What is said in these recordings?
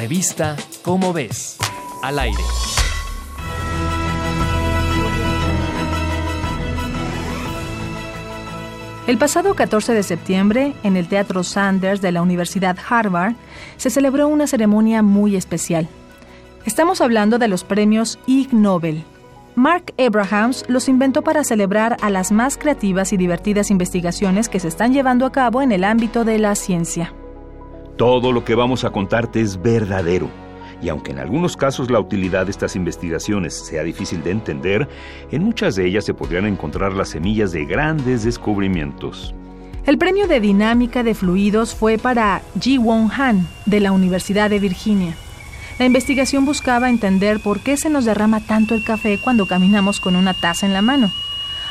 Revista Cómo ves, al aire. El pasado 14 de septiembre, en el Teatro Sanders de la Universidad Harvard, se celebró una ceremonia muy especial. Estamos hablando de los premios Ig Nobel. Mark Abrahams los inventó para celebrar a las más creativas y divertidas investigaciones que se están llevando a cabo en el ámbito de la ciencia. Todo lo que vamos a contarte es verdadero. Y aunque en algunos casos la utilidad de estas investigaciones sea difícil de entender, en muchas de ellas se podrían encontrar las semillas de grandes descubrimientos. El premio de dinámica de fluidos fue para Ji Won Han, de la Universidad de Virginia. La investigación buscaba entender por qué se nos derrama tanto el café cuando caminamos con una taza en la mano.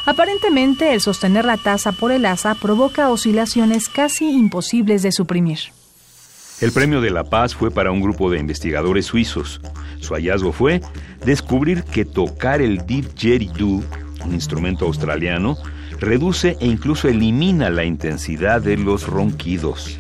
Aparentemente, el sostener la taza por el asa provoca oscilaciones casi imposibles de suprimir. El premio de la paz fue para un grupo de investigadores suizos. Su hallazgo fue descubrir que tocar el didgeridoo, un instrumento australiano, reduce e incluso elimina la intensidad de los ronquidos.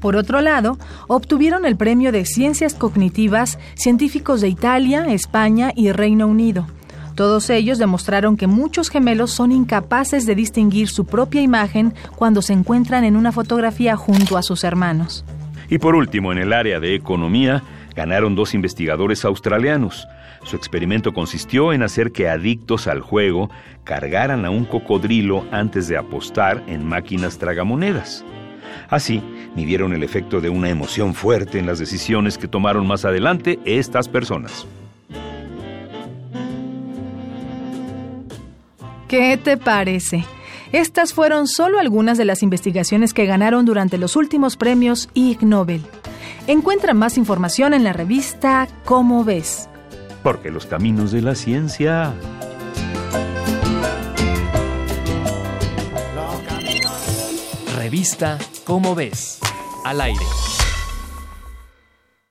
Por otro lado, obtuvieron el premio de Ciencias Cognitivas científicos de Italia, España y Reino Unido. Todos ellos demostraron que muchos gemelos son incapaces de distinguir su propia imagen cuando se encuentran en una fotografía junto a sus hermanos. Y por último, en el área de economía, ganaron dos investigadores australianos. Su experimento consistió en hacer que adictos al juego cargaran a un cocodrilo antes de apostar en máquinas tragamonedas. Así, midieron el efecto de una emoción fuerte en las decisiones que tomaron más adelante estas personas. ¿Qué te parece? Estas fueron solo algunas de las investigaciones que ganaron durante los últimos premios Ig Nobel. Encuentra más información en la revista Cómo ves. Porque los caminos de la ciencia... Revista Cómo ves, al aire.